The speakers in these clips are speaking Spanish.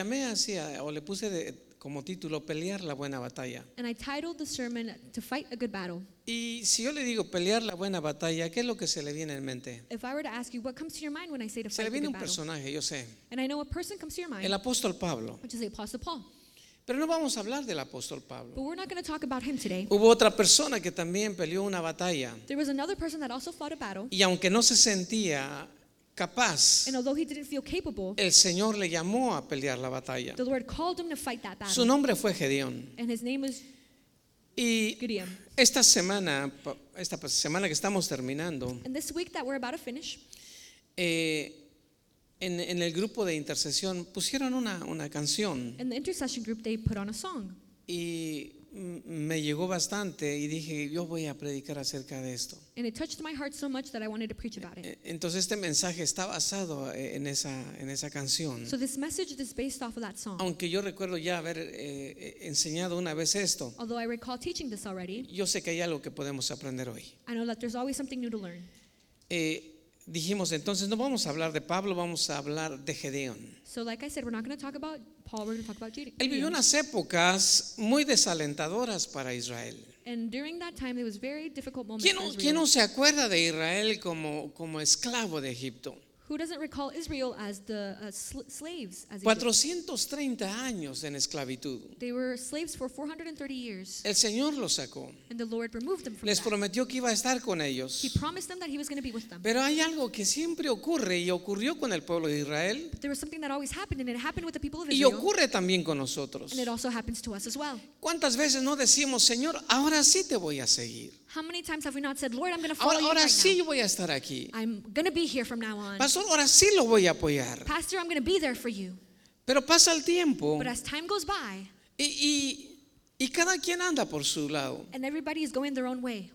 Llamé o le puse de- como título Pelear la buena batalla. And I titled the sermon To Fight a Good Battle. Y si yo le digo pelear la buena batalla, ¿qué es lo que se le viene en mente? If I were to ask you what comes to your mind when I say to Se fight le a viene good un battle, personaje, yo sé, and I know a person comes to your mind, el apóstol Pablo. which is the Apostle Paul. Pero no vamos a hablar del apóstol Pablo. But we're not going to talk about him today. Hubo otra persona que también peleó una batalla There was another person that also fought a battle, y aunque no se sentía capaz, and although he didn't feel capable, el Señor le llamó a pelear la batalla. the Lord called him to fight that Su battle. nombre fue Gedeón. And his name was Y Gideon. esta semana, pa- esta semana que estamos terminando, And this week that we're about to finish, eh, en, en el grupo de intercesión pusieron una, una canción in the intercession group, they put on a song. y me llegó bastante y dije, yo voy a predicar acerca de esto. And it touched my heart so much that I wanted to preach about it. Eh, Entonces este mensaje está basado eh, en esa, en esa canción. So this message is based off of that song. Aunque yo recuerdo ya haber eh, eh, enseñado una vez esto, Although I recall teaching this already, yo sé que hay algo que podemos aprender hoy. I know that there's always something new to learn. Eh, dijimos entonces, no vamos a hablar de Pablo, vamos a hablar de Gedeón. So like I said, we're not going to talk about Paul, we're going to talk about Gideon. Él vivió unas épocas muy desalentadoras para Israel. And during that time, there was very difficult moments ¿Quién for no, Israel. quién no se acuerda de Israel como, como esclavo de Egipto? Who doesn't recall Israel as the uh, sl- slaves? As Egypt? 430 años en esclavitud. They were slaves for 430 years, El Señor los sacó. and the Lord removed them from Les that. prometió que iba a estar con He ellos. promised them that He was going to be with them. Pero hay algo que siempre ocurre y ocurrió con el pueblo de Israel But there was something that always happened, and it happened with the people of y Israel, ocurre también con nosotros. and it also happens to us as well. ¿Cuántas veces no decimos, Señor, ahora sí te voy a seguir? How many times have we not said, Lord, I'm going to follow Ahora, you ahora right sí now. voy a estar aquí. I'm going to be here from now on. Pastor, ahora sí lo voy a apoyar. Pastor, I'm going to be there for you. Pero pasa el tiempo But as time goes by, y, y- y cada quien anda por su lado. and everybody is going their own way,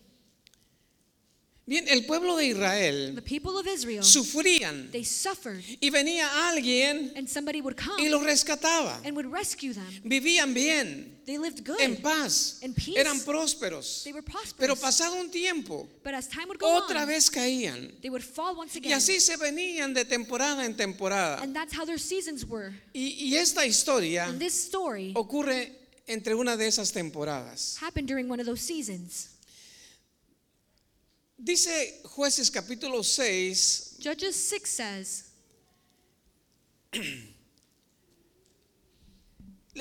Bien, el pueblo de the Israel people of Israel, sufrían they suffered, y venía alguien and somebody would come y los rescataba. and would rescue them. Vivían bien, They lived good. en paz, In peace. eran prósperos. They were prosperous. Pero pasado un tiempo, but as time would go otra on, vez caían. they would fall once Y again. así se venían de temporada en temporada. and that's how their seasons were. Y, y esta historia And this story ocurre entre una de esas temporadas. happened during one of those seasons. Dice jueces capítulo 6, Judges 6 says, le-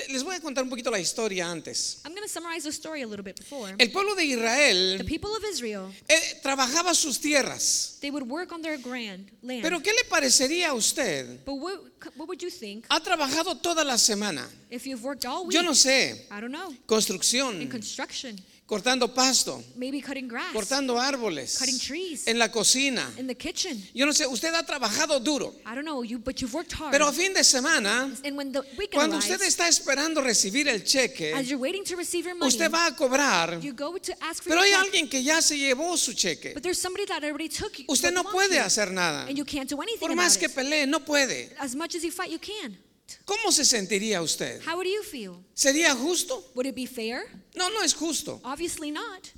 les voy a contar un poquito la historia antes. I'm going to summarize the story a little bit before. El pueblo de The Israel people of Israel, eh, trabajaba sus tierras. they would work on their grand land. Pero ¿qué le parecería a usted? but what, what would you think Ha trabajado toda la semana. if you've worked all week? Yo no sé, I don't know. In construcción, construction, cortando pasto, maybe cutting grass, cortando árboles, Cutting trees. en la cocina. in the kitchen. Yo no sé, usted ha trabajado duro. I don't know, you, but you've worked hard. Pero a fin de semana, and when the weekend cuando arrives, usted está esperando recibir el cheque, as you're waiting to receive your money, usted va a cobrar. you go to ask for Pero your hay check, alguien que ya se llevó su cheque. but there's somebody that already took you. Usted no puede hacer nada. And you can't do anything Por about más que it. pelee, no puede. As much as you fight, you can. ¿Cómo se sentiría usted? How would you feel? ¿Sería justo? Would it be fair? No, no es justo. Obviously not.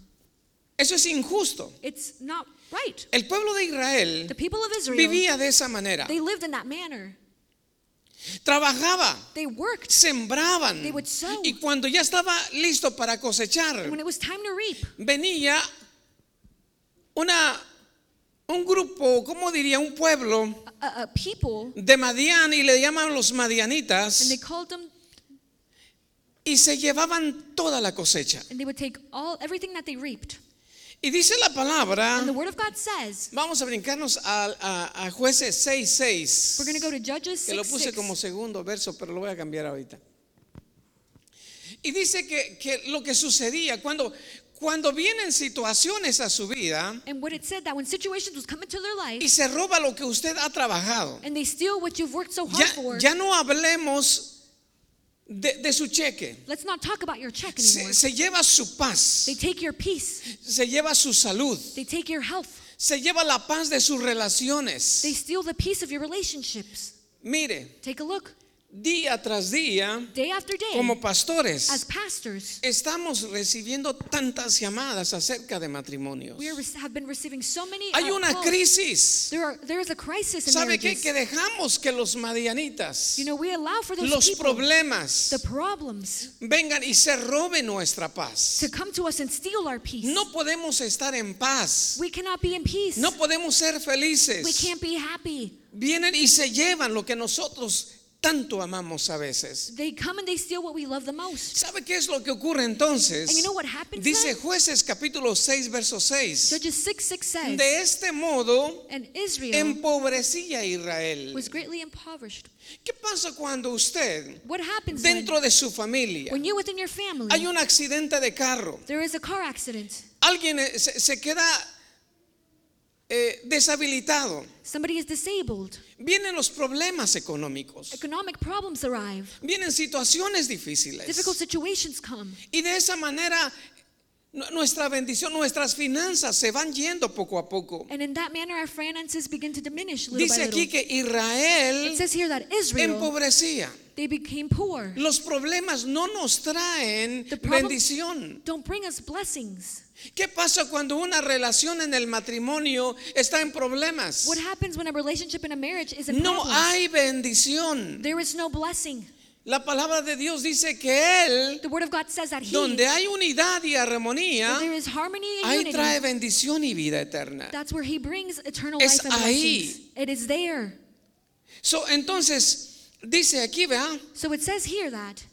Eso es injusto. It's not right. El pueblo de Israel The people of Israel, vivía de esa manera. they lived in that manner. Trabajaba, They worked. sembraban. They would sow. Y cuando ya estaba listo para cosechar, When it was time to reap, venía una, un grupo, ¿cómo diría? Un pueblo a, a people, de Madián y le llaman los and madianitas they called them, y se llevaban toda la cosecha. and they would take all everything that they reaped. Y dice la palabra, And the Word of God says, vamos a brincarnos a, a- a jueces 6.6, we're going to go to Judges que lo 6, puse 6. como segundo verso, pero lo voy a cambiar ahorita. Y dice que, que lo que sucedía cuando, cuando vienen situaciones a su vida And what it said that when situations was coming to their life, y se roba lo que usted ha trabajado, and they steal what you've worked so hard ya, for, ya no hablemos de, de su cheque. let's not talk about your check anymore. Se, se lleva su paz, They take your peace, se lleva su salud, they take your health, se lleva la paz de sus they relaciones. steal the peace of your relationships. Mire, Take a look. Día tras día, day after day, como pastores, as pastors, estamos recibiendo tantas llamadas acerca de matrimonios. we have been receiving so many. Hay uh, una calls. crisis. There, are, there is a crisis in ¿Sabe qué? Que dejamos que los madianitas, you know, we allow for those los people, problemas, the problems, vengan y se roben nuestra paz. to come to us and steal our peace. No podemos estar en paz. we cannot be in peace. No podemos ser we felices. can't be happy. Vienen y se llevan lo que nosotros tanto amamos a veces. They come and they steal what we love the most. ¿Sabe qué es lo que ocurre entonces? And you know what happens Dice jueces capítulo 6, verso 6. Judges 6 6 says, De este modo empobrecía a Israel. was greatly impoverished. ¿Qué pasa cuando usted, What happens when, dentro de su familia, when you within your family, hay un accidente de carro? there is a car accident? Alguien eh, se, se queda eh, deshabilitado. Somebody is disabled. Vienen los problemas económicos. Economic problems arrive. Vienen situaciones difíciles. Difficult situations come. Y de esa manera nuestra bendición, nuestras finanzas se van yendo poco a poco. And in that manner, our finances begin to diminish little Dice by aquí little. que Israel It says here that Israel, empobrecía. they became poor. Los problemas no nos traen The bendición. Don't bring us blessings. ¿Qué pasa cuando una relación en el matrimonio está en problemas? What happens when a relationship in a marriage is in No problems? hay bendición. There is no blessing. La palabra de Dios dice que Él, The Word of God says that He, donde hay unidad y armonía, there is harmony and ahí unity, trae bendición y vida eterna. that's where He brings eternal Es life and ahí. It is there. So, entonces, dice aquí, vea, So it says here that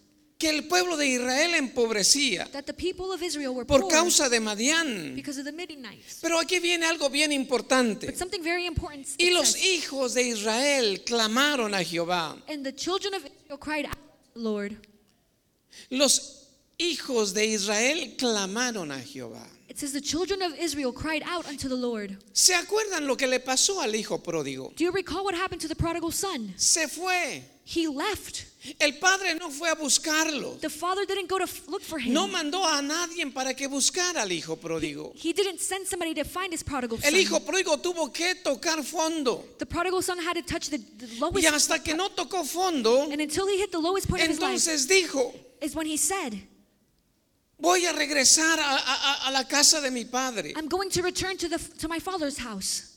que el pueblo de Israel empobrecía por causa de Madián. Pero aquí viene algo bien importante. Y los hijos de Israel clamaron a Jehová. Los hijos de Israel clamaron a Jehová. It says the children of Israel cried out unto the Lord. ¿Se acuerdan lo que le pasó al hijo pródigo? Do you recall what happened to the prodigal son? Se fue. He left. El padre no fue a buscarlo. The father didn't go to look for him. No mandó a nadie para que buscara al hijo pródigo. He didn't send somebody to find his prodigal son. El hijo pródigo tuvo que tocar fondo. The prodigal son had to touch the, the Y lowest, hasta que no tocó fondo, and until he hit the lowest point of his life, dijo, is when he said, voy a regresar a, a- a la casa de mi padre. "I'm going to return to the to my father's house."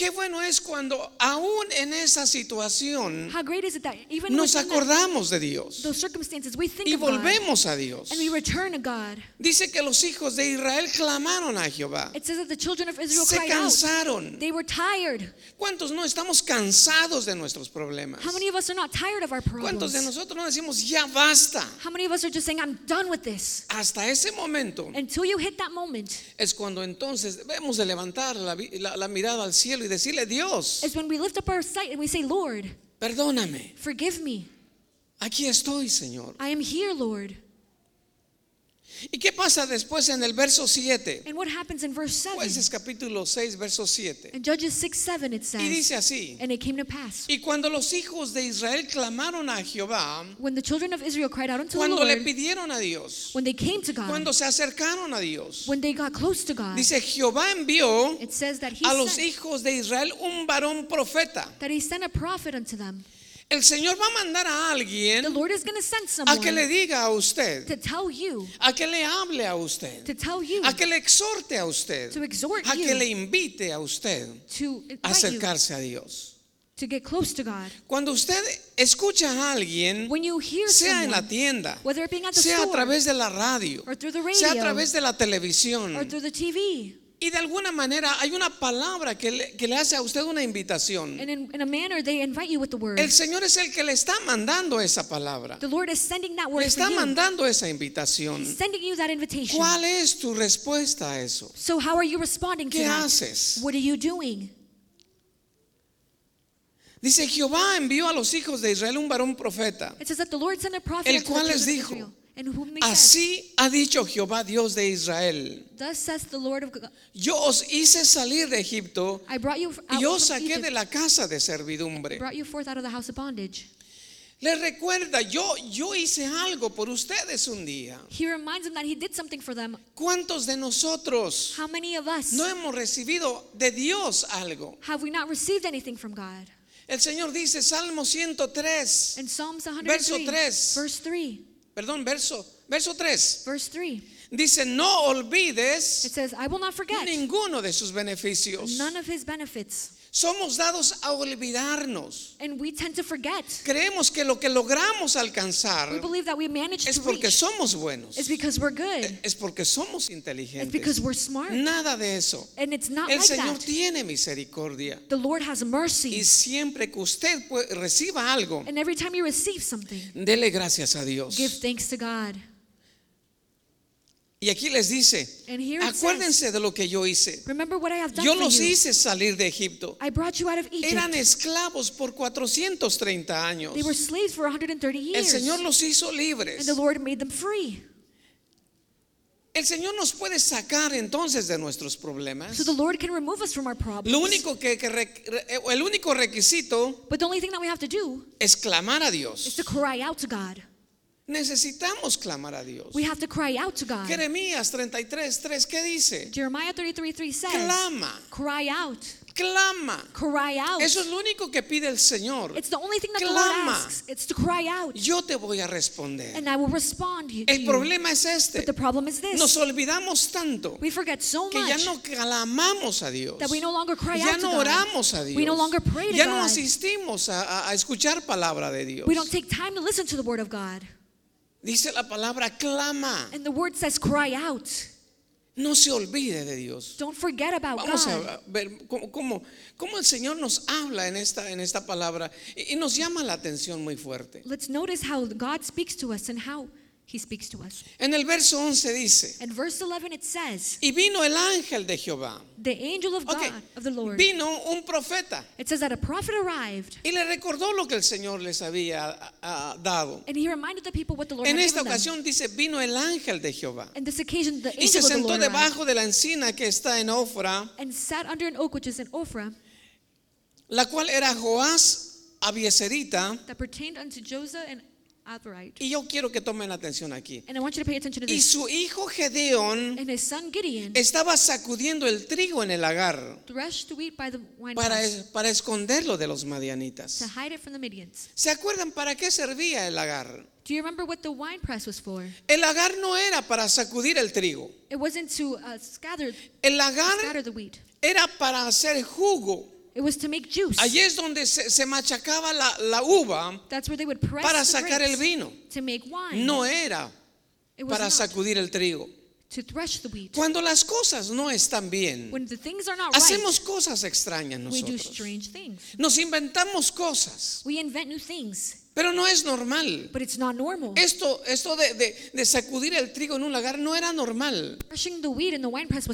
Qué bueno es cuando aún en esa situación How great is it that even nos acordamos de Dios y volvemos a Dios. Dice que los hijos de Israel clamaron a Jehová. Se cansaron. ¿Cuántos no estamos cansados de nuestros problemas? ¿Cuántos de nosotros no decimos ya basta? Hasta ese momento es cuando entonces debemos de levantar la, la- la mirada al cielo y decirle, Dios, is when we lift up our sight and we say, "Lord, perdóname. forgive me. Aquí estoy, Señor. I am here, Lord." ¿Y qué pasa después en el verso 7? And what happens in verse 7? Jueces capítulo 6, verso 7. In Judges 6 7, it Y says, dice así. And it came to pass, Y cuando los hijos de Israel clamaron a Jehová, when the children of Israel cried out unto the cuando le pidieron a Dios, when they came to God, cuando se acercaron a Dios, when they got close to God, dice Jehová envió it says that he, a los hijos de Israel un varón profeta. that he sent a prophet unto them. El Señor va a mandar a The alguien Lord is going to send a que le someone diga a usted, to tell you, a que le hable a usted, to tell you, a que le exhorte a usted, to exhort a que le invite a usted to a invite you acercarse a Dios. to get close to God. Cuando usted escucha a alguien, When you hear sea en la someone, tienda, whether it being at the sea a store través de la radio, the sea a radio través de la televisión, or through the TV, y de alguna manera hay una palabra que le, que le hace a usted una invitación. and in, in a manner they invite you with the word. El Señor es el que le está mandando esa palabra, The Lord is sending that le for está you. mandando esa invitación. He's sending you that invitation. ¿Cuál es tu respuesta a eso? So how are you responding to ¿Qué that? haces? What are you doing? Dice Jehová envió a los hijos de Israel un varón profeta. It says that the Lord sent a prophet El cual les dijo, And said, Así ha dicho Jehová Dios de Israel. Thus says the Lord of God, Yo os hice salir de Egipto I brought you out y os saqué Egypt, de la casa de servidumbre. brought you forth out of the house of bondage. Les recuerda, yo, yo hice algo por ustedes un día. He reminds them that he did something for them. ¿Cuántos de nosotros How many of us no hemos recibido de Dios algo? have we not received anything from God? El Señor dice, Salmo 103, In Psalms Verso 103, tres. verse 3, perdón, verso, verso 3, verse 3, dice, no it olvides says, I will not forget ninguno de sus beneficios. none of his benefits. Somos dados a olvidarnos. And we tend to forget. Creemos que lo que logramos alcanzar We believe that we managed es to porque somos buenos, It's because we're good. es porque somos It's inteligentes. because we're smart. Nada de eso. And it's not El like Señor that. tiene misericordia. The Lord has Y mercy. siempre que usted reciba algo, And every time you receive something, dele gracias a Dios. give thanks to God. Y aquí les dice, And says, acuérdense de lo que yo hice. remember what I have done Yo los you. hice salir de Egipto. I brought you out of Eran Egypt. esclavos por 430 años. They were slaves for 130 El years. Señor los hizo And libres. the Lord made them free. El Señor nos puede sacar entonces de nuestros problemas. So the Lord can remove us from our problems. Lo único que, el único requisito But the only thing that we have to do es clamar a is Dios. to cry out to God. Necesitamos clamar a Dios. We have to cry out to God. Jeremías 33:3 ¿qué dice? Jeremiah 33 3 says, Clama, Cry out. clama. Cry out. Eso es lo único que pide el Señor. It's the only thing that the Clama. Lord asks. It's to cry out. Yo te voy a responder. And I will respond to El you. problema es este. But the problem is Nos this. olvidamos tanto We forget so que ya much no clamamos a Dios. that we no longer cry Ya out to no God. oramos a Dios. We no longer pray to Ya no God. asistimos a, a- a escuchar palabra de Dios. We don't take time to listen to the word of God. Dice la palabra clama. And the word says cry out. No se olvide de Dios. Don't forget about Vamos God. a ver cómo, cómo- cómo el Señor nos habla en esta, en esta palabra y, y nos llama la atención muy fuerte. Let's notice how God speaks to us and how he speaks to us. En el verso 11 dice, In verse 11 it says, y vino el ángel de Jehová. the angel of Ok, God, of the Lord. Vino un profeta It says that a prophet arrived y le recordó lo que el Señor les había ah, dado. and he reminded the people what the Lord En had esta given them. ocasión dice, vino el ángel de Jehová. And this occasion, the Y se angel of the sentó Lord arrived debajo de la encina que está en Ofra, and sat under an oak which is in Ophrah la cual era Joás Abieserita. that pertained unto Joseph and Y yo quiero que tomen atención aquí. And I want you to pay attention to Y this. su hijo Gedeón And his son Gideon estaba sacudiendo el trigo en el lagar threshed the wheat by the wine para, press para esconderlo de los to madianitas. hide it from the Midians. ¿Se acuerdan para qué servía el lagar? Do you remember what the wine press was for? El lagar no era para sacudir el trigo. It wasn't to uh, scatter, El lagar scatter the wheat. era para hacer jugo. It was to make juice. Allí es donde se, se machacaba la, la uva That's where they would press para the sacar el grapes vino. to make wine. No era it was para not sacudir el trigo. to thresh the wheat. Cuando las cosas no están bien, When the things are not hacemos cosas extrañas right, we do nosotros. strange things. Nos inventamos cosas, We invent new things, pero no es normal. but it's not normal. Esto, esto de, de- de sacudir el trigo en un lagar no era normal.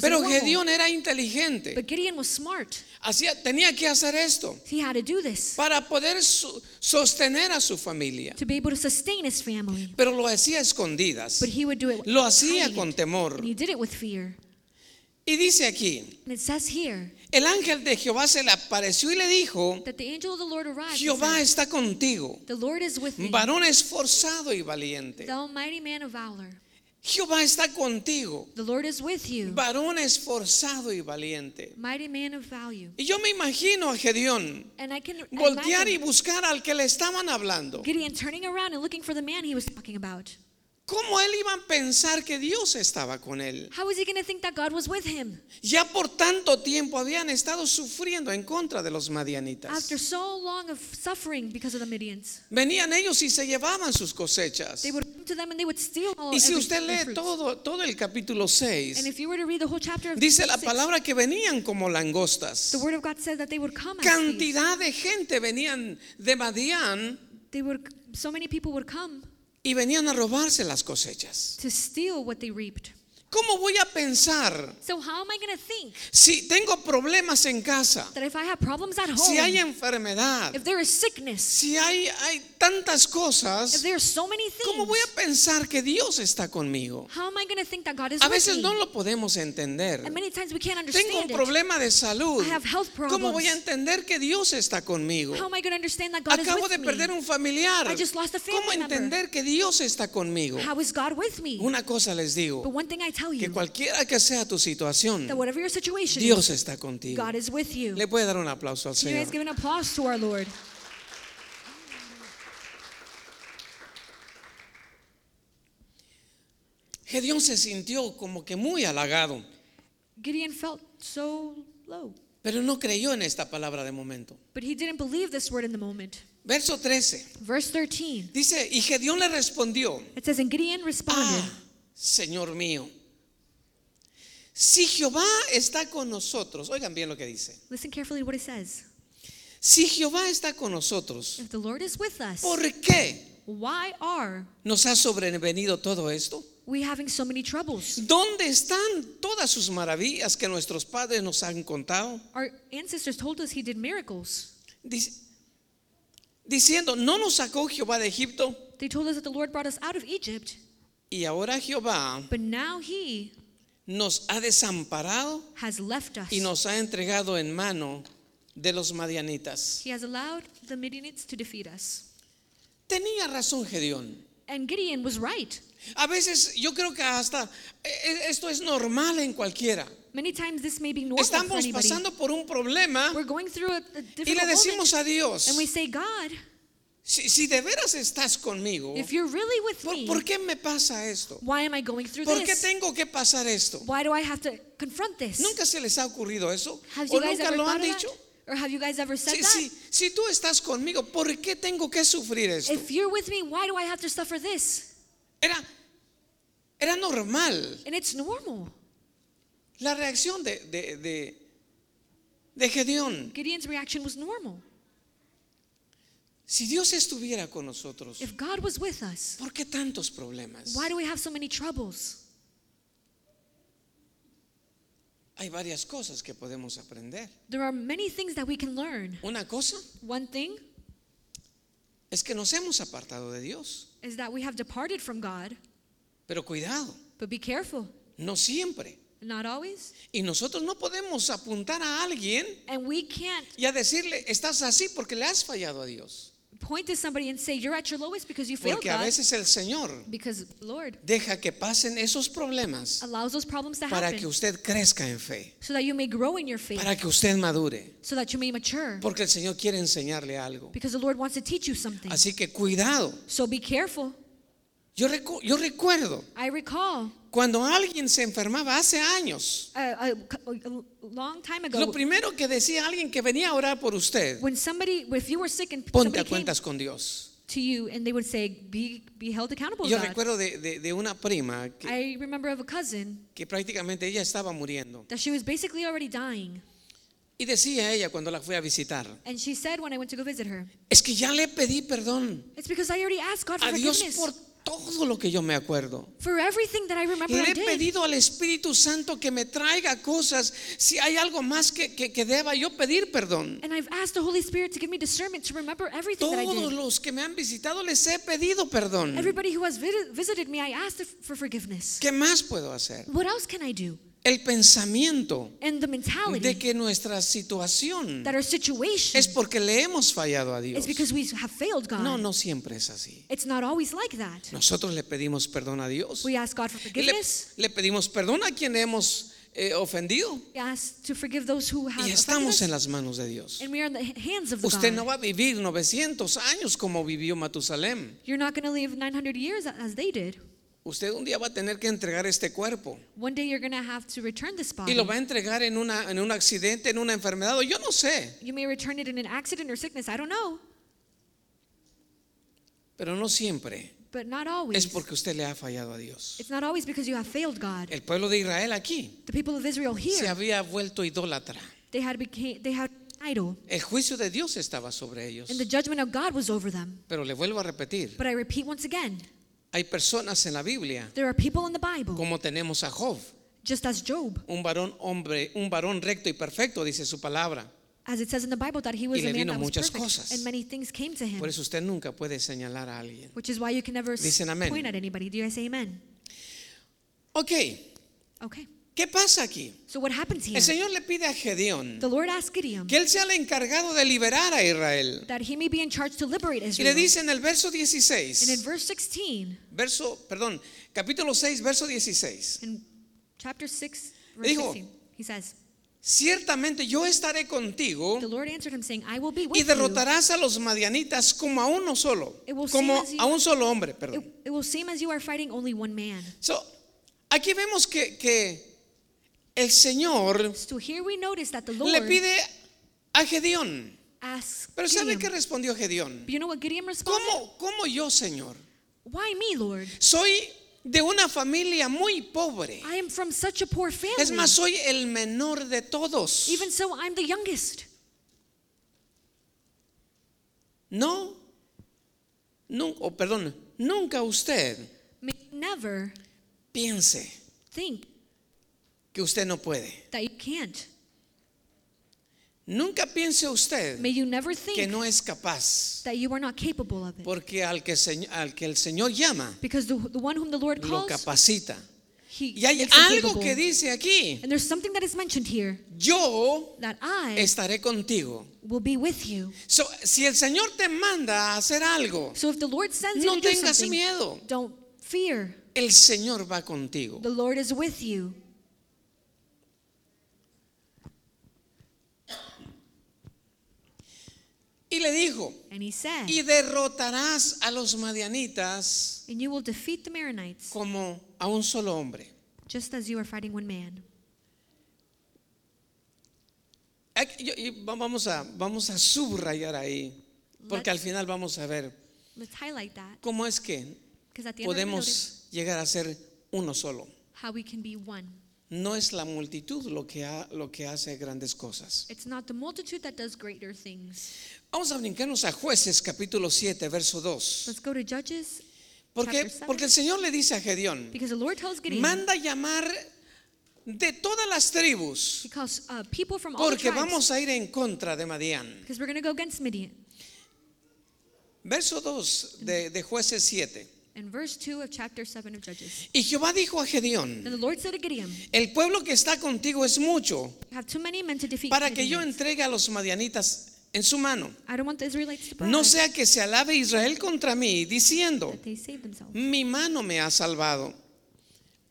Pero. Gedeón era inteligente. But Gideon was smart. Hacía, tenía que hacer esto He had to do this para poder su- sostener a su familia. to be able to sustain his family. Pero lo hacía a escondidas. But he would do it Lo hacía con temor. And he did it with fear. Y dice aquí, And it says here el ángel de Jehová se le apareció y le dijo, Jehová está contigo, varón esforzado y valiente. Jehová está contigo, The Lord is with you, varón esforzado y valiente. mighty man of value. Y yo me imagino a Gedeón And I can voltear y buscar al que le estaban hablando. Gideon turning around and looking for the man he was talking about. ¿Cómo él iba a pensar que Dios estaba con él? How was he going to think that God was with him Ya por tanto tiempo habían estado sufriendo en contra de los madianitas. after so long of suffering because of the Midians? Venían ellos y se llevaban sus cosechas. They would come to them and they would steal all Y si usted lee todo, todo el capítulo And 6, if you were to read the whole chapter of dice la palabra que venían como langostas. the word of God that they would come. Cantidad de gente venían de They would so many people would come y venían a robarse las cosechas. to steal what they reaped. ¿Cómo voy a pensar So how am I going to think si tengo problemas en casa, that if I have problems at home, si hay enfermedad, if there is sickness, si hay, hay tantas if cosas? there are so many ¿Cómo things, voy a pensar que Dios está conmigo? how am I going to think that God is A with veces me? no lo podemos entender. And many times we can't Tengo un understand it. problema de salud. I have health ¿Cómo voy a problems. entender que Dios está conmigo? How am I going to understand that God is Acabo with de me? perder un familiar. I just lost a family ¿Cómo member. entender que Dios está conmigo? How is God with me? Una cosa les But digo, one thing I tell tell que you cualquiera que sea tu situación, that whatever your situation Dios is, está contigo. God is with you. Le puede dar un aplauso al Can you Señor. guys give an applause to our Lord? Gedeón se sintió como que muy halagado, Gideon felt so low, pero no creyó en esta palabra de momento. but he didn't believe this word in the moment. Verso 13. Verse 13, Dice, y Gedeón le respondió, it says, And Gideon responded, ah, Señor mío, si Jehová está con nosotros, oigan bien lo que dice, Listen carefully to what it says. si Jehová está con nosotros, If the Lord is with us, ¿por qué why are nos ha sobrevenido todo esto? we having so many troubles? ¿Dónde están todas sus maravillas que nuestros padres nos han contado? Our ancestors told us he did miracles. Dic- Diciendo, ¿no nos sacó Jehová de Egipto? They told us that the Lord brought us out of Egypt, Y ahora Jehová but now he nos ha desamparado has left us. y nos ha entregado en mano de los madianitas. He has allowed the Midianites to defeat us. Tenía razón Gedeón. And Gideon was right. A veces yo creo que hasta eh, esto es normal en cualquiera. Many times this may be normal Estamos pasando por un problema We're going through a, a y le moment, decimos a Dios, and we say, God, si, si de veras estás conmigo, if you're really with ¿por, me, por qué me pasa esto? why am I going through ¿Por qué this? tengo que pasar esto? Why do I have to confront this? ¿Nunca se les ha ocurrido eso? Have ¿O you guys nunca ever lo han thought of dicho? that? Or have you guys ever said Si, that? si, si tú estás conmigo, ¿por qué tengo que sufrir esto? If you're with me, why do I have to suffer this? Era, era normal And it's normal. la reacción de, de, de, de Gedeón. Gideon's reaction was normal. Si Dios estuviera con nosotros, If God was with us, ¿por qué tantos problemas? why do we have so many troubles? Hay varias cosas que podemos aprender. There are many things that we can learn. Una cosa One thing es que nos hemos apartado de Dios, is that we have departed from God, pero cuidado, but be careful. no siempre. Not always. Y nosotros no podemos apuntar a alguien And we can't y a decirle, estás así porque le has fallado a Dios. Point to somebody and say, You're at your lowest because you failed Porque a God. veces el Señor Because Lord deja que pasen esos problemas allows those problems to para happen que usted crezca en fe, so that you may grow in your faith, para que usted madure, so that you may mature. porque el Señor quiere enseñarle algo. Because the Lord wants to teach you something. Así que cuidado. So be careful. Yo, recu- yo recuerdo I recall cuando alguien se enfermaba hace años, long time lo ago primero que decía alguien que venía a orar por usted, when somebody, if you were sick and ponte a cuentas con Dios. to you and they would say, Be, be held accountable Yo God. recuerdo de, de- de una prima que, I remember of a cousin que prácticamente ella estaba muriendo. that she was basically already dying. Y decía ella cuando la fui a visitar, And she said when I went to go visit her, es que ya le pedí perdón It's because I already asked God for a Dios forgiveness por todo lo que yo me acuerdo. for everything that I remember Le I he did. pedido al Espíritu Santo que me traiga cosas. Si hay algo más que, que- que deba yo pedir perdón. And I've asked the Holy Spirit to give me discernment to remember everything that I Todos did. los que me han visitado les he pedido perdón. Everybody who has visited me, I asked for forgiveness. ¿Qué más puedo hacer? What else can I do? El pensamiento de que nuestra situación es porque le hemos fallado a Dios. No, no siempre es así. Nosotros le pedimos perdón a Dios. We ask God for Y le, le pedimos perdón a quien hemos eh, ofendido. Y estamos en las manos de Dios. And we are in the h- hands of the Usted no va a vivir 900 años como vivió Matusalem. You're not going to live 900 years as they did. Usted un día va a tener que entregar este cuerpo One day you're to have to return this body. y lo va a entregar en, una, en un accidente, en una enfermedad, o yo no sé, You may return it in an accident or sickness. I don't know. pero no siempre But not always. es porque usted le ha fallado a Dios. It's not always because you have failed God. El pueblo de Israel aquí The people of Israel se here, había vuelto idólatra. they had became, they had idol, El juicio de Dios estaba sobre ellos. and the judgment of God was over them. Pero le vuelvo a repetir, But I repeat once again, hay personas en la Biblia, there are people in the Bible, como tenemos a Job, just as Job, un varón hombre, un varón recto y perfecto, dice su palabra. as it says in the Bible that he was Y le a man vino that was muchas perfect, cosas. and many things came to him, Por eso usted nunca puede señalar a alguien. which is why you can never Dicen amén. point at anybody. Do you guys say amen? Ok, Okay. ¿Qué pasa aquí? So what happens here? El Señor le pide a Gedeón The Lord Gideon que él sea el encargado de liberar a Israel. that he may be in charge to liberate Y Israel. le dice en el verso And in 16, verse 16, verso, perdón, capítulo 6, verso 16. in chapter 6, verse Dijo, 16. He says, Ciertamente yo estaré contigo The Lord answered him, saying, I will be with y you. derrotarás a los madianitas como a uno solo, It will como seem as you- a un solo hombre, perdón. It, it will seem as you are fighting only one man. So, aquí vemos que, que el Señor So here we notice that the le Lord pide a Gedeón. Pero ¿sabe qué respondió Gedeón? You know? ¿Cómo, cómo yo, Señor? Why me, Lord? Soy de una familia muy pobre. I am from such a poor family. Es más, soy el menor de todos. Even so, I'm the youngest. No, no, o perdón, nunca usted May never piense think que usted no puede. that you can't. Nunca piense usted May you never que no es capaz, that you are not capable of it. porque al que, señ- al que el Señor llama, Because the, the one whom the Lord lo calls, capacita. he Y hay algo que dice aquí, And there's something that is mentioned here yo that I estaré contigo. will be with you. So, si el Señor te manda a hacer algo, So if the Lord sends no you to tengas miedo. don't fear. El Señor va contigo. The Lord is with you. Y le dijo, And he said, y derrotarás a los madianitas and you will defeat the Maronites como a un solo hombre. just as you are fighting one man. Aquí- y va- Vamos a, vamos a subrayar ahí, porque al final vamos a ver Let's cómo es que podemos llegar a ser uno solo. how we can be one. No es la multitud lo que, ha- lo que hace grandes cosas. It's not the multitude that does greater things. Vamos a brincarnos a jueces capítulo 7, verso 2. Let's go to Judges Porque, porque el Señor le dice a Gedeón, because the Lord tells Gideon, manda llamar de todas las tribus, calls uh, people from all the porque tribes vamos a ir en contra de Madián. because we're go against Midian. Verso 2 de, de jueces 7. In verse 2 of chapter 7 of Judges. Y Jehová dijo a Gedeón, Then the Lord said to Gideon, el pueblo que está contigo es mucho You have too many men to defeat para que yo entregue a los madianitas en su mano. I don't want the Israelites to brag No sea que se alabe Israel contra mí, diciendo, that they save themselves. mi mano me ha salvado.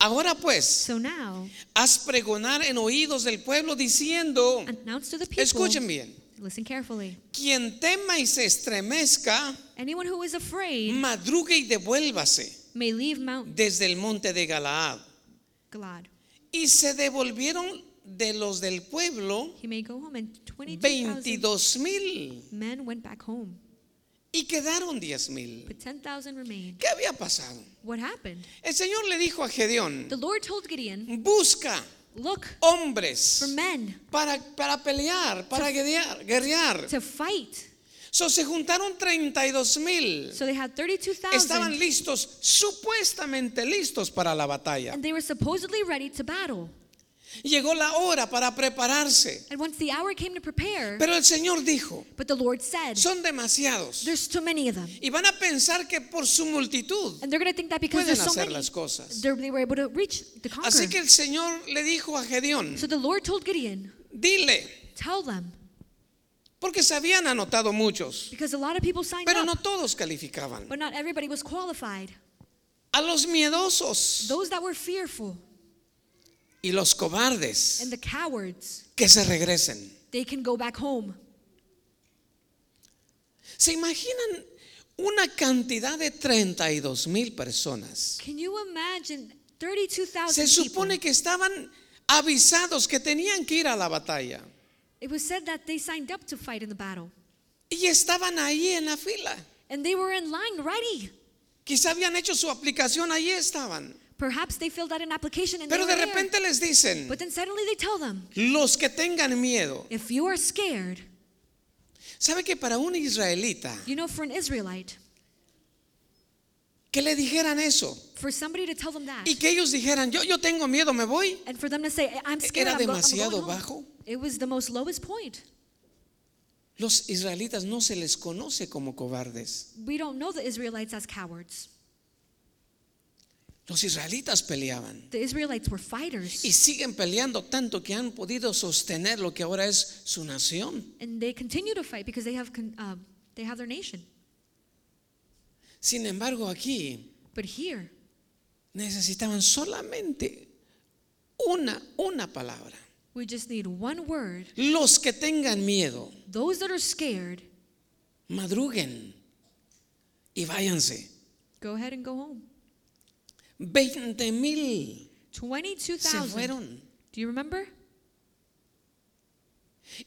Ahora pues, So now, haz pregonar en oídos del pueblo diciendo, announce to the people, escuchen bien, listen carefully. quien tema y se estremezca, Anyone who is afraid madrugue y devuélvase may leave Mount desde el monte de Galaad. Y se devolvieron de los del pueblo He may go home and 22,000 22 mil men went back home, y quedaron 10 mil. but 10,000 remained. ¿Qué había pasado? What happened? El Señor le dijo a Gedeón, The Lord told Gideon, busca Look hombres for men para, para pelear, para guerrear. guerrear. to fight. So, se juntaron 32 mil. So they had Estaban 32,000 listos, supuestamente listos para la batalla. and they were supposedly ready to battle. Llegó la hora para prepararse. And once the hour came to prepare, Pero el Señor dijo, but the Lord said, son demasiados. There's too many of them. Y van a pensar que por su multitud And they're going to think that because pueden there's so hacer many, las cosas. they're- they were able to reach the. Así que el Señor le dijo a Gedeón, So the Lord told Gideon, dile, Tell them, porque se habían anotado muchos, because a lot of people signed pero up, no todos calificaban. but not everybody was qualified. A los miedosos Those that were fearful y los cobardes and the cowards, que se regresen. they can go back home. ¿Se imaginan una cantidad de 32 mil personas? Can you imagine 32,000 Se supone que estaban avisados que tenían que ir a la batalla It was said that they signed up to fight in the battle. y estaban ahí en la fila. And they were in line ready. Quizá habían hecho su aplicación, ahí estaban. Perhaps they filled out an application and they Pero were de there. repente les dicen, But then suddenly they tell them, los que tengan miedo. if you are scared, ¿Sabe que para un israelita you know, for an Israelite, que le dijeran eso for somebody to tell them that, y que ellos dijeran, yo, yo tengo miedo, me voy? and for them to say, I'm scared, Era I'm, go- I'm demasiado going home. bajo. It was the most lowest point. Los israelitas no se les conoce como cobardes. We don't know the Israelites as cowards. Los israelitas peleaban The Israelites were fighters. y siguen peleando tanto que han podido sostener lo que ahora es su nación. And they continue to fight because they have, uh, they have their nation. Sin embargo, aquí But here, necesitaban solamente una, una palabra. We just need one word. Los que tengan miedo, Those that are scared, madruguen y váyanse. go ahead and go home. 20 mil se 22,000. fueron. Do you remember?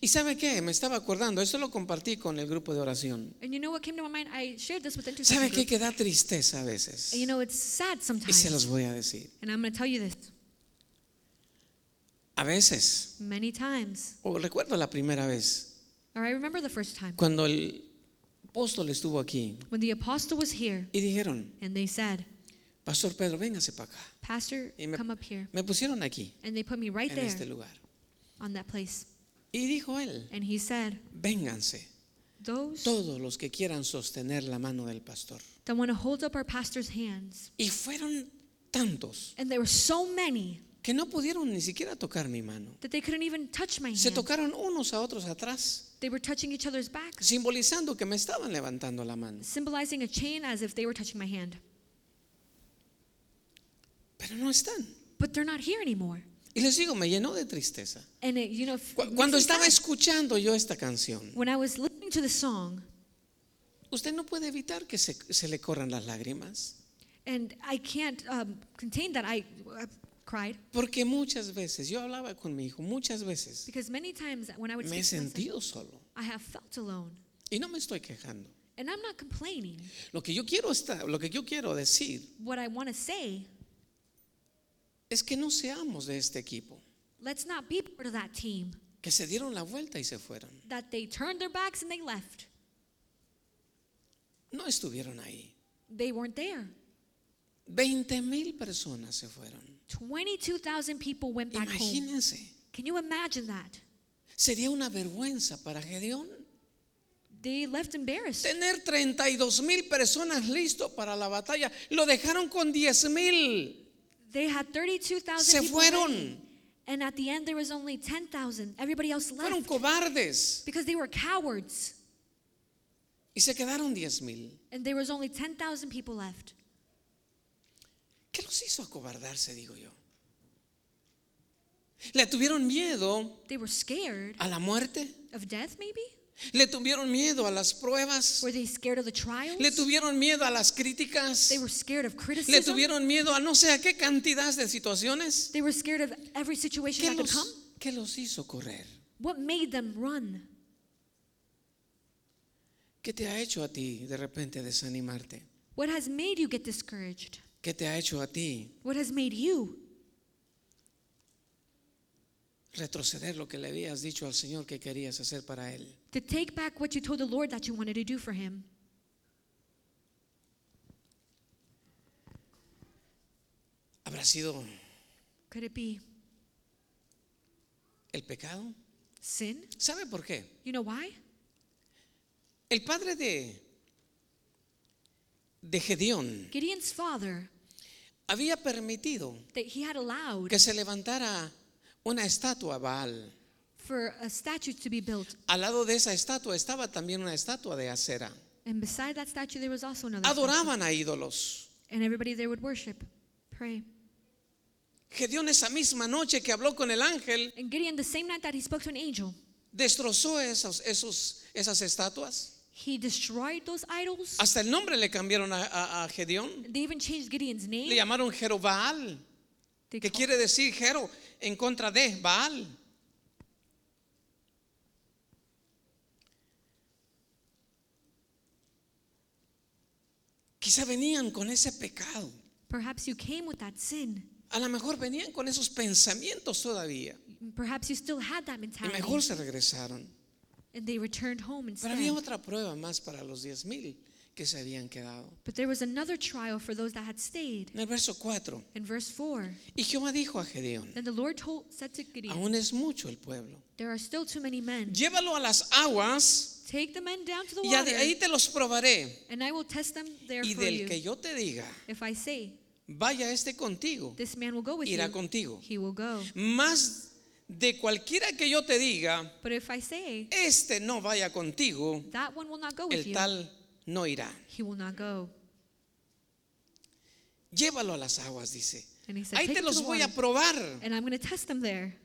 ¿Y sabe qué? Me estaba acordando, eso lo compartí con el grupo de oración. And you know what came to my mind? I shared this with the ¿Sabe qué? Que da tristeza a veces. You know, it's sad Y se sometimes. los voy a decir. And I'm going to tell you this A veces, many times. o recuerdo la primera vez, Or I remember the first time cuando el apóstol estuvo aquí when the apostle was here y dijeron, and they said, Pastor Pedro, véngase para acá. Pastor, Y me, come up here. me pusieron aquí, And they put me right en there este lugar. on that place. Y dijo él, And he said, vénganse Those todos los que quieran sostener la mano del pastor. that want to hold up our pastor's hands. Y fueron tantos And there were so many que no pudieron ni siquiera tocar mi mano. that they couldn't even touch my Se hand. tocaron unos a otros atrás, They were touching each other's backs, simbolizando que me estaban levantando la mano. symbolizing a chain as if they were touching my hand. Pero no están. But they're not here anymore. Y les digo, me llenó de tristeza. And it, you know, Cu- it makes Cuando me estaba sad. escuchando yo esta canción, when I was listening to the song, usted no puede evitar que se, se le corran las lágrimas. and I can't um, contain that, I, I cried Porque muchas veces, yo hablaba con mi hijo, muchas veces because many times when I would me he speak to my son, sentido solo. I have felt alone. Y no me estoy quejando. And I'm not complaining. Lo que yo quiero estar, lo que yo quiero decir What I want to say, es que no seamos de este equipo, let's not be part of that team que se dieron la vuelta y se fueron. that they turned their backs and they left. No estuvieron ahí. They weren't there. 20 mil personas se fueron. 22,000 people went back home. Imagínense. Can you imagine that? Sería una vergüenza para Gedeón They left embarrassed. tener 32 mil personas listos para la batalla. Lo dejaron con 10 mil. They had 32,000 Se people fueron. ready, and at the end there was only 10,000. Everybody else left Fueron cobardes. because they were cowards. Y se quedaron 10 mil. And there was only 10,000 people left. ¿Qué los hizo acobardarse, digo yo? ¿Le tuvieron miedo They were scared a la muerte? of death, maybe? ¿Le tuvieron miedo a las pruebas? Were they scared of the trials? ¿Le tuvieron miedo a las críticas? They were scared of ¿Le criticism. tuvieron miedo a no sé a qué cantidad de situaciones? They were scared of every situation ¿Qué that could los, come. qué los hizo correr? What made them run? ¿Qué te ha hecho a ti de repente desanimarte? What has made you get discouraged? ¿Qué te ha hecho a ti What has made you retroceder lo que le habías dicho al Señor que querías hacer para Él? to take back what you told the Lord that you wanted to do for Him? ¿Habrá sido Could it be el pecado? sin? ¿Sabe por qué? You know why? El padre de, de Gedeón Gideon's father, había permitido that he had allowed que se levantara una estatua a Baal. for a statue to be built. Al lado de esa estatua estaba también una estatua de acera. And beside that statue, there was also another statue. Adoraban a ídolos. And everybody there would worship, pray. Gedeón esa misma noche que habló con el ángel, And Gideon, the same night that he spoke to an angel, destrozó esos, esos, esas estatuas. he destroyed those idols. Hasta el nombre le cambiaron a, a- a Gedeón. They even changed Gideon's Le name. llamaron Jerobaal, Call- quiere decir Jero en contra de Baal. Quizá venían con ese pecado. Perhaps you came with that sin. A lo mejor venían con esos pensamientos todavía. Perhaps you still had that Y mentality. mejor se regresaron. And they returned home Pero instead. había otra prueba más para los diez mil que se habían quedado. But there was another trial for those that had stayed. En el verso 4. In verse 4, Y Jehová dijo a Gedeón, then the Lord told, said to Gideon, aún es mucho el pueblo. There are still too many men. Llévalo a las aguas Take the men down to the y water, ahí te los probaré. and I will test them there Y for del you. que yo te diga, If I say, vaya este contigo, This man will go with irá you, contigo. he will go. Más de cualquiera que yo te diga, But if I say, este no vaya contigo, That one will not go with el you, tal no irá. he will not go. Llévalo a las aguas, dice. And he said, ahí "Take te los voy a probar. and I'm going to test them there.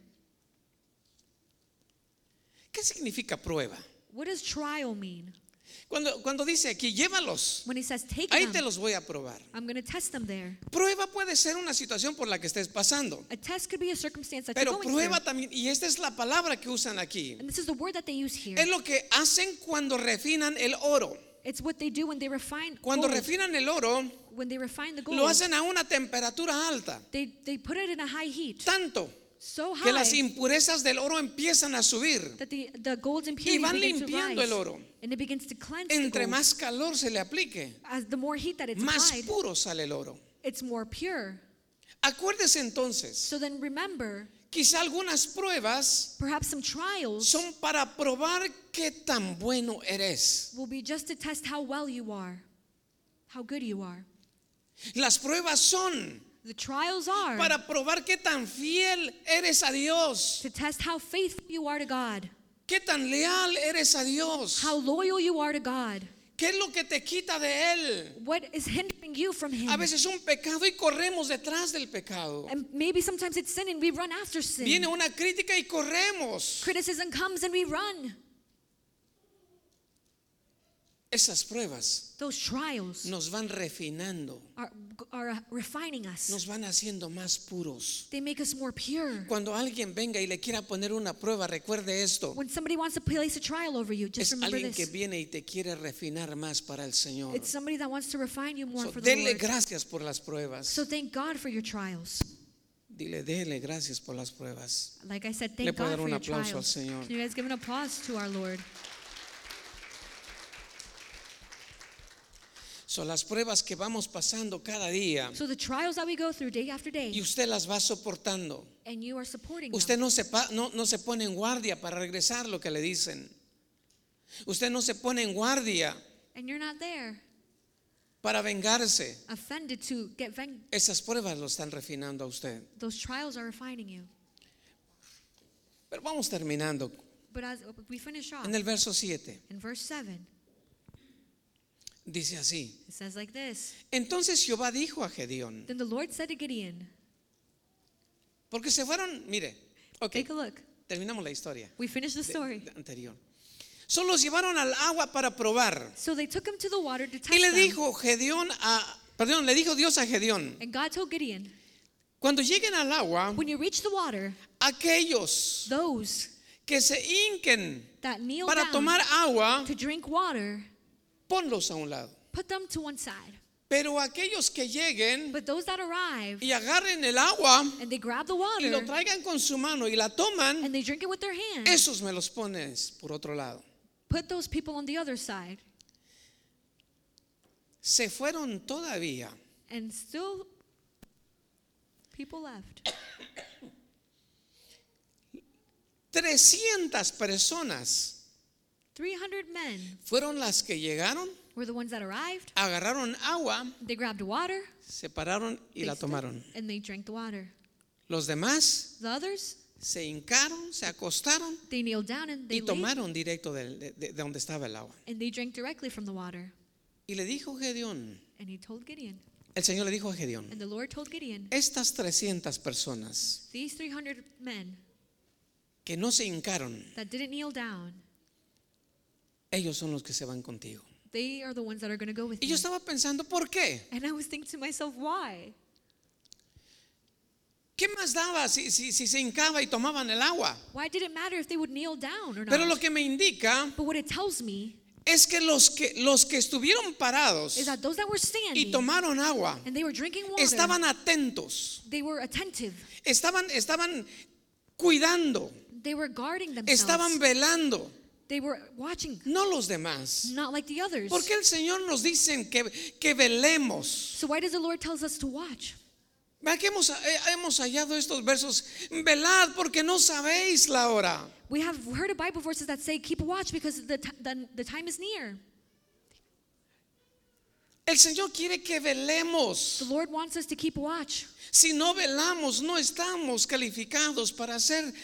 ¿Qué significa prueba? What does trial mean? Cuando, cuando dice aquí, llévalos, When he says, take ahí te them, los voy a probar. I'm going to test them there. Prueba puede ser una situación por la que estés pasando, A test could be a circumstance that pero you're going prueba through. también, y esta es la palabra que usan aquí, And this is the word that they use here. es lo que hacen cuando refinan el oro. It's what they do when they refine Cuando gold. refinan el oro, When they refine the gold, lo hacen a una temperatura alta, they, they put it in a high heat. tanto So que las high impurezas del oro empiezan a subir. that the, the gold's Y van limpiando el oro. And it begins to cleanse the Entre gold. más calor se le aplique, As the more heat that it's más applied, puro sale el oro. it's more pure. Acuérdese entonces, So then remember, quizá algunas pruebas perhaps some trials son para probar qué tan bueno eres. will be just to test how well you are, how good you are. Las pruebas son The trials are para probar qué tan fiel eres a Dios, to test how faithful you are to God, qué tan leal eres a Dios, how loyal you are to God. Qué es lo que te quita de Él. What is hindering you from Him? A veces un pecado y corremos detrás del pecado. And maybe sometimes it's sin and we run after sin. Viene una crítica y corremos. Criticism comes and we run. Esas pruebas Those trials nos van refinando, are, are refining us. nos van haciendo más puros. They make us more pure. Cuando alguien venga y le quiera poner una prueba, recuerde esto. When somebody wants to place a trial over you, just Es remember alguien que this. viene y te quiere refinar más para el Señor. It's somebody that wants to refine you more So, for the denle Lord. gracias por las pruebas. So thank God for your trials. Dile, dele gracias por las pruebas. Like I said, Le thank puedo God dar for un your aplauso al trials. Señor. Can you guys give an applause to our Lord? Son las pruebas que vamos pasando cada día So the trials that we go through day after y day, usted las va soportando. and you are supporting Usted them. no se, pa- no, no se pone en guardia para regresar lo que le dicen. Usted no se pone en guardia And you're not there, para vengarse. offended to get veng- Esas pruebas lo están refinando a usted. Those trials are refining you. Pero vamos terminando. But as we finish off En el verso 7 in verse 7, dice así. it says like this Entonces Jehová dijo a Gedeón, Then the Lord said to Gideon, porque se fueron, mire, ok, Take a look. terminamos la historia We finished the story. de- anterior. Solo los llevaron al agua para probar. So they took him to the water to test Y le dijo Gedeón a, perdón, le dijo Dios a Gedeón, And God told Gideon, cuando lleguen al agua, When you reach the water, aquellos those que se hinquen that kneel para down tomar agua, to drink water, ponlos a un lado. put them to one side. Pero aquellos que lleguen But those that arrive y agarren el agua and they grab the y lo water traigan con su mano y la toman, and they drink it with their hands, esos me los pones por otro lado. put those people on the other side. Se fueron todavía And still, people left. 300 personas 300 men fueron las que llegaron, were the ones that arrived. agarraron agua, They grabbed water se pararon y they la stood, tomaron. and they drank the water. Los demás The others, se hincaron, se acostaron they kneeled down and they y laid, tomaron directo del- de, de- de donde estaba el agua. and they drank directly from the water. Y le dijo Gedeón, And he told Gideon, el Señor le dijo a Gedeón, and the Lord told Gideon, estas 300 personas these 300 men que no se hincaron, that didn't kneel down, ellos son los que se van contigo. they are the ones that are going to go with Y you. yo estaba pensando, ¿por qué? And I was thinking to myself, why? ¿Qué más daba si, si, si se hincaba y tomaban el agua? Why did it matter if they would kneel down or not? Pero lo que me indica but what it tells me es que los que, los que estuvieron parados is that those that were y standing tomaron agua and they were drinking water, estaban atentos, they were attentive. estaban, estaban cuidando, They were guarding themselves. estaban velando, they were watching, no los demás. not like the others. ¿Por qué el Señor nos dice que, que velemos? So why does the Lord tells us to watch? Que hemos, eh, hemos hallado estos versos. Velad porque no sabéis la hora. We have heard of Bible verses that say, keep watch because the, the, the time is near. El Señor quiere que velemos. The Lord wants us to keep watch. Si no velamos, no estamos calificados para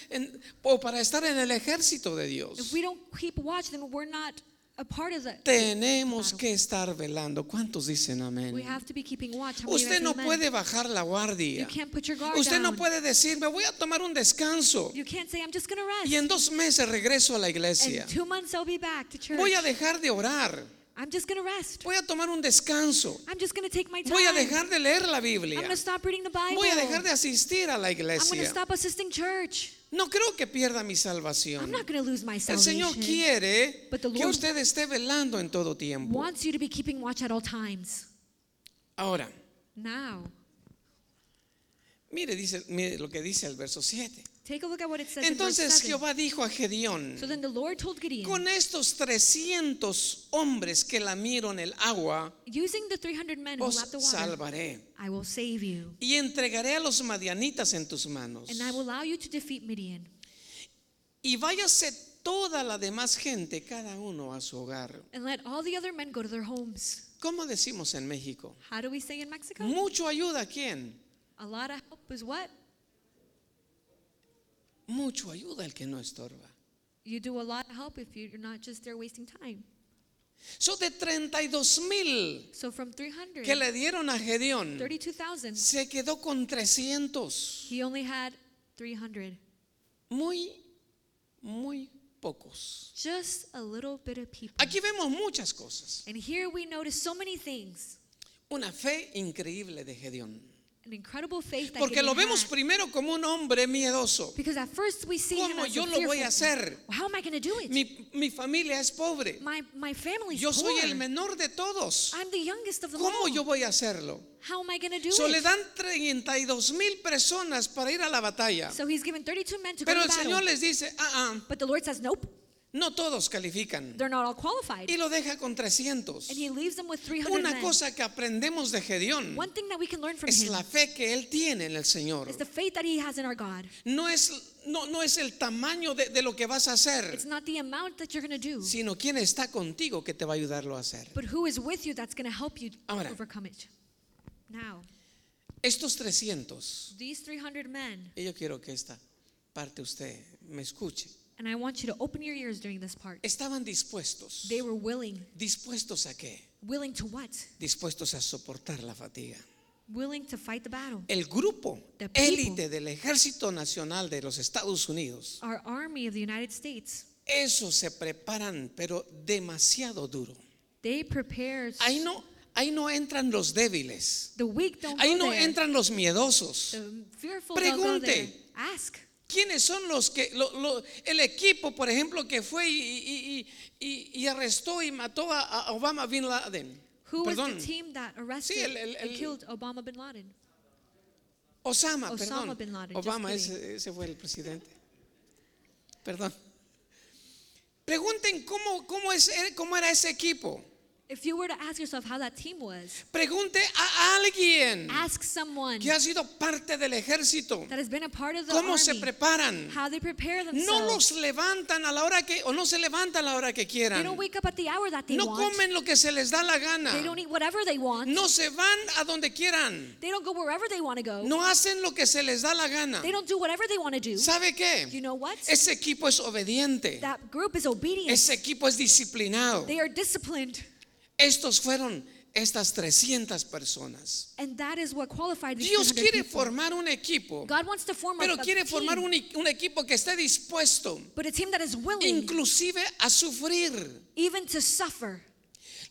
en- o para estar en el ejército de If Dios. we don't keep watch, then we're not a part of the. Tenemos que estar velando. ¿Cuántos dicen amén? We have to be keeping watch. How you Usted no puede bajar la You guardia. can't put your guard Usted no down. puede decir, me voy a tomar un descanso You can't say, I'm just rest. y en dos meses regreso a la iglesia. In two months, I'll be back to church. Voy a dejar de orar. I'm just to rest. Voy a tomar un descanso. I'm just to take my time. Voy a dejar de leer la I'm Biblia. to stop reading the Bible. Voy a dejar de asistir a la I'm iglesia. stop assisting church. No creo que pierda mi I'm salvación. not going to lose my El salvation. Señor quiere But the que Lord usted esté velando en todo tiempo. wants you to be keeping watch at all times. Ahora, Now, mire, dice, mire lo que dice el verso 7. Take a look at what it says in verse Entonces 7. Jehová dijo a Gedeón, So then the Lord told Gideon, con estos 300 hombres que lamieron el agua, using the 300 men who os lapped the water, salvaré. I will save you, Y entregaré a los madianitas en tus manos. and I will allow you to defeat Midian. Y váyase toda la demás gente, cada uno a su hogar. And let all the other men go to their homes. ¿Cómo decimos en México? How do we say in Mexico? Mucho ayuda a quién? A lot of help is what? Mucho ayuda al que no estorba. You do a lot of help if you're not just there wasting time. So de 32 mil So from 300, que le dieron a Gedeón, 32,000, se quedó con 300. he only had 300. Muy, muy pocos. Just a little bit of people. Aquí vemos muchas cosas. And here we notice so many things. Una fe increíble de Gedeón. Porque lo vemos primero como un hombre miedoso. Because at first we see him ¿Cómo as yo lo voy a hacer? Well, how am I going to do it? Mi, mi familia es pobre. my my family's Yo soy poor. el menor de todos. I'm the youngest of them ¿Cómo yo voy a hacerlo? How am I going to do So it? le dan 32 mil personas para ir a la batalla. So he's given 32 men to Pero go el battle. Señor les dice, ah, ah, But the Lord says, nope, no todos califican. they're not all qualified. Y lo deja con 300. And he leaves them with 300 Una cosa que aprendemos de Gedeón One thing that we can learn from es him la fe que él tiene en el Señor. is the faith that he has in our God. No es, no, no es el tamaño de, de lo que vas a hacer, It's not the amount that you're do, sino quién está contigo que te va a ayudarlo a hacer. but who is with you that's going to help you Ahora. overcome it. Now, Estos 300, these 300 men, y yo quiero que esta parte usted me escuche, and I want you to open your ears during this part. estaban dispuestos. They were willing. ¿Dispuestos a qué? Willing to what? Dispuestos a soportar la fatiga. Willing to fight the battle. El grupo élite del Ejército Nacional de los Estados Unidos, Our army of the United States, esos se preparan, pero demasiado duro. they prepare. Ahí no, ahí no entran los débiles. The weak don't Ahí no there. entran los miedosos. The fearful don't go Pregunte. there. Ask. ¿Quiénes son los que, lo- lo- el equipo, por ejemplo, que fue y, arrestó y mató a, a Obama Bin Laden? Who Perdón, was the team that arrested el- el- and killed Obama bin Laden? Osama, Osama perdón. bin Laden, Obama, ese, ese fue el presidente. Perdón. Pregunten cómo, cómo, es, cómo era ese equipo. If you were to ask yourself how that team was, Pregunte a alguien ask someone que ha sido parte del ejército. that has been a part of the ¿Cómo se preparan? how they prepare No themselves. los levantan a la hora que, o no se levantan a la hora que They quieran. don't wake up at the hour that they No want. comen lo que se les da la gana. They don't eat whatever they want. No se van a donde quieran. They don't go wherever they want to go. No hacen lo que se les da la gana. They don't do whatever they want to do. ¿Sabe qué? You know what? Ese equipo es obediente. That group is obedient. Ese equipo es disciplinado. They are disciplined. Estos fueron estas 300 personas. And that is what qualified these Dios 300 quiere people. formar un equipo, God wants to form pero a quiere formar un, un equipo que esté dispuesto but a team that is willing inclusive a sufrir. even to suffer.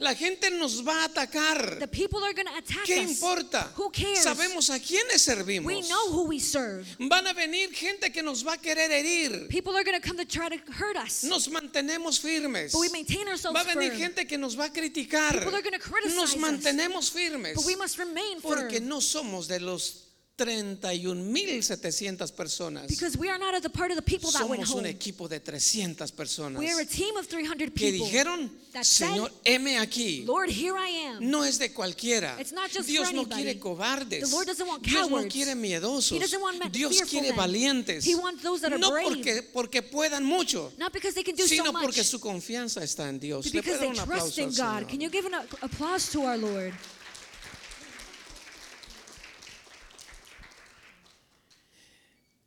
La gente nos va a atacar. The people are going to attack ¿Qué us. importa? Who cares? Sabemos a quiénes servimos. We know who we serve. Van a venir gente que nos va a querer herir. People are to come to try to hurt us. Nos mantenemos firmes. But we maintain ourselves Va a venir firm. gente que nos va a criticar. People are gonna criticize Nos mantenemos firmes. But we must remain Porque firm. no somos de los 31.700 personas. Because we are not the part of the people that went Somos un home. equipo de 300 personas We are a team of 300 que people dijeron, that said, Señor, heme aquí. Lord, here I am. No es de cualquiera. It's not just Dios for no anybody. quiere cobardes. The Lord doesn't want Dios no cowards. quiere miedosos. He doesn't want men- Dios fearful quiere men. valientes. He wants those that are no brave. porque, porque puedan mucho, Not because they can do so sino much, porque su confianza está en Dios. but Le because puedo they un trust aplauso in al God. Señor. Can you give an a- applause to our Lord?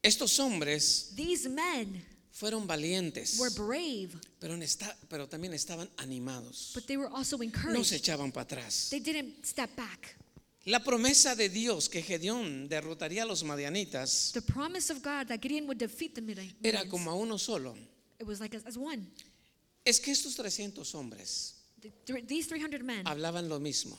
Estos hombres These men fueron valientes, were brave, pero, en esta- pero también estaban animados. but they were also No se encouraged. echaban para atrás. They didn't step back. La promesa de Dios que Gedeón derrotaría a los madianitas The promise of God that Gideon would defeat the era como a uno solo. it was like as, as one. Es que estos 300 hombres The- th- These 300 men hablaban lo mismo,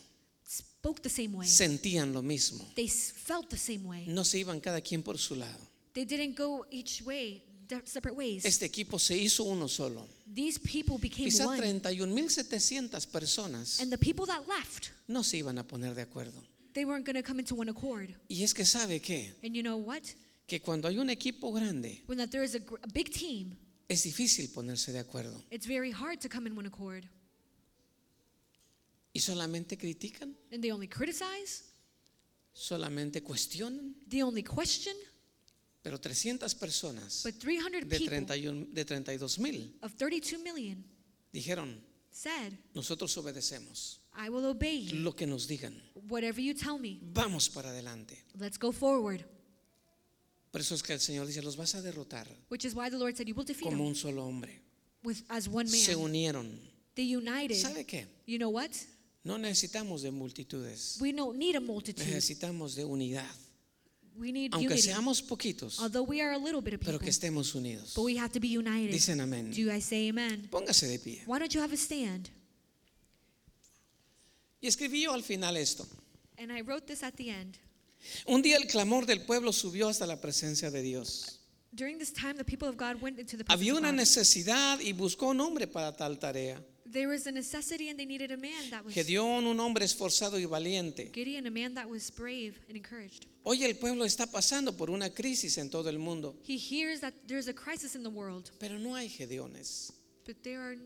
spoke the same way. sentían lo mismo. They felt the same way. No se iban cada quien por su lado. They didn't go each way, separate ways. Este equipo se hizo uno solo. These people became Quizá one. 31.700 personas And the people that left, no se iban a poner de acuerdo. they weren't going to come into one accord. Y es que sabe qué? And you know what? Que cuando hay un equipo grande When that there is a, gr- a big team, es difícil ponerse de acuerdo. it's very hard to come in one accord. Y solamente critican, And they only criticize, solamente cuestionan. they only question. Pero 300 personas But 300 de, people 31, de 32 mil of 32 million dijeron, said, nosotros obedecemos I will obey you. lo que nos digan. Whatever you tell me, Vamos para adelante. let's go forward. Por eso es que el Señor dice, los vas a derrotar Which is why the Lord said, You will defeat como un solo hombre. with, as one Se man. unieron. They united. ¿Sabe qué? You know what? No necesitamos de multitudes. We don't need a multitude. Necesitamos de unidad. We need Aunque unity. seamos poquitos, Although we are a little bit of pero people, que estemos unidos. but we have to be united. Dicen amén. Do I say amen? Póngase de pie. Why don't you have a stand? Y escribí yo al final esto. And I wrote this at the end. Un día el clamor del pueblo subió hasta la presencia de Dios. During this time, the people of God went into the presence Había of una God. necesidad y buscó un hombre para tal tarea. There was a necessity, and they needed a man that was Gedeón, un hombre esforzado y valiente. Gideon, a man that was brave and encouraged. Hoy el pueblo está pasando por una crisis en todo el mundo, He hears that there's a crisis in the world, pero no hay Gedeones. but there are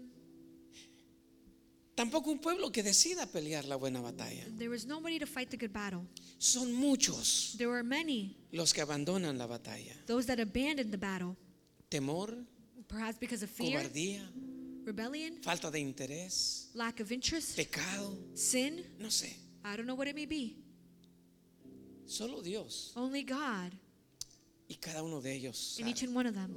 Tampoco un pueblo que decida pelear la buena batalla. there was nobody to fight the good battle. Son muchos There were many, los que abandonan la batalla. those that abandoned the battle, Temor, perhaps because of fear, cobardía, rebellion, falta de interés, lack of interest, pecado, sin. no sé. I don't know what it may be. Solo Dios Only God y cada uno de ellos. sabe. each and one of them.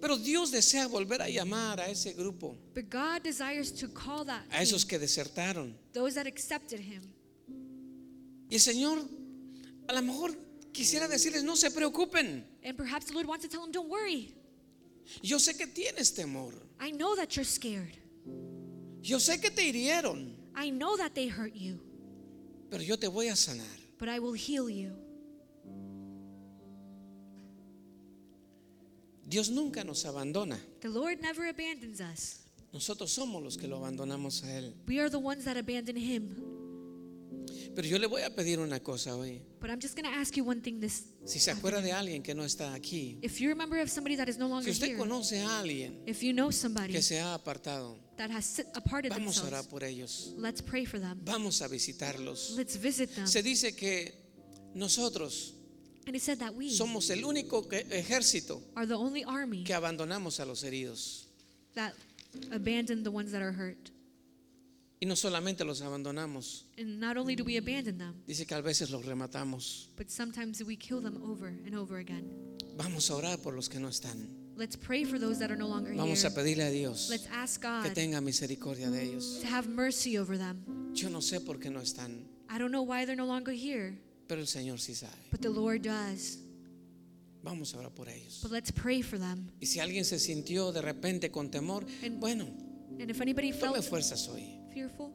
Pero Dios desea volver a llamar a ese grupo, But God desires to call that a esos que desertaron. those that accepted Him. Y el Señor a lo mejor quisiera decirles, no se preocupen. And perhaps the Lord wants to tell them, don't worry. Yo sé que tienes temor. I know that you're scared. Yo sé que te hirieron, I know that they hurt you, pero yo te voy a sanar. But I will heal you. Dios nunca nos abandona. The Lord never abandons us. Nosotros somos los que lo abandonamos a Él. We are the ones that abandon Him. Pero yo le voy a pedir una cosa hoy. But I'm just going to ask you one thing this Si se acuerda de alguien que no está aquí, if you remember of somebody that is no si longer usted here, conoce a alguien if you know somebody que se ha apartado, that has aparted vamos a orar por ellos. let's pray for them. Vamos a visitarlos. Let's visit them. Se dice que nosotros And it said that we somos el único que- ejército are the only army que abandonamos a los heridos. that abandon the ones that are hurt. Y no solamente los abandonamos, And not only do we abandon them, dice que a veces los rematamos. but sometimes we kill them over and over again. Vamos a orar por los que no están. Let's pray for those that are no longer Vamos a here. pedirle a Dios Let's ask que God tenga misericordia de ellos. to have mercy over them. Yo no sé por qué no están, I don't know why they're no longer here, pero el Señor sí sabe. but the Lord does. Vamos a orar por ellos. But let's pray for them. Y si alguien se sintió de repente con temor, And- bueno, And if anybody tome felt fuerzas hoy. Fearful,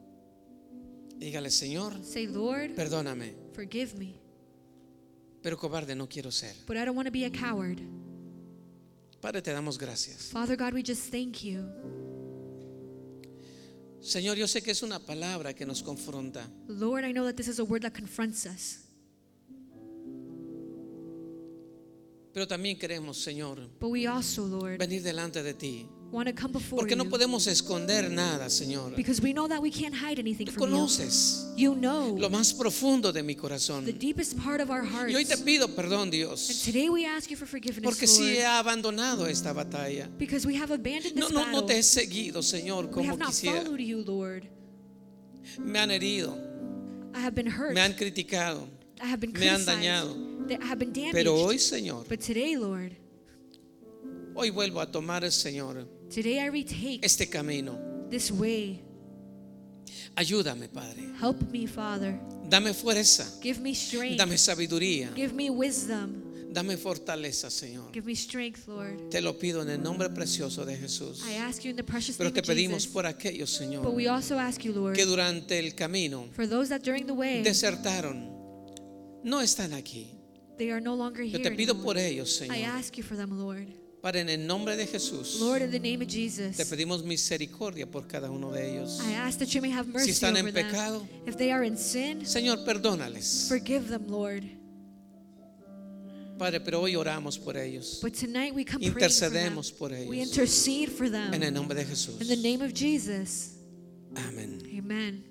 Dígale, Señor, say, Lord, perdóname, forgive me. pero cobarde no quiero ser. But I don't want to be a coward. Padre, te damos gracias. Father God, we just thank you. Señor, yo sé que es una palabra que nos confronta, Lord, I know that this is a word that confronts us. pero también queremos, Señor, But we also, Lord, venir delante de ti. Porque no podemos esconder nada, Señor. Because we know that we can't hide anything Tú conoces You know lo más profundo de mi corazón. the deepest part of our hearts. Y hoy te pido perdón, And Dios, today we ask you for forgiveness, porque sí Lord, he abandonado esta batalla. because we have abandoned No, this no, battle. no te he seguido, Señor, como quisiera. followed you, Lord. Me han herido, I have been hurt. me han criticado, I have been me han dañado. That I have been damaged. pero hoy, Señor, but today, Lord, Hoy vuelvo a tomar, Señor, Today I retake este camino. this way. Ayúdame, Padre. Help me, Father. Dame fuerza. Give me strength. Dame sabiduría. Give me wisdom. Dame fortaleza, Señor. Give me strength, Lord. Te lo pido en el nombre precioso de Jesús. I ask you in the precious Pero te pedimos Jesus. por aquellos, But Señor, we also ask you, Lord, que durante el camino for those that during the way desertaron. No están aquí. they are no longer Yo here. te pido anymore. por ellos, I Señor. ask you for them, Lord. Para en el nombre de Jesús. Lord, in the name of Te Jesus, pedimos misericordia por cada uno de ellos. I ask that you may have mercy están en over them. pecado, If they are in sin, Señor, perdónales. forgive them, Lord. Padre, pero hoy oramos por ellos. But tonight we come praying for them. Intercedemos por We ellos. intercede for them. En el nombre de Jesús. In the name of Jesus. Amén. Amen.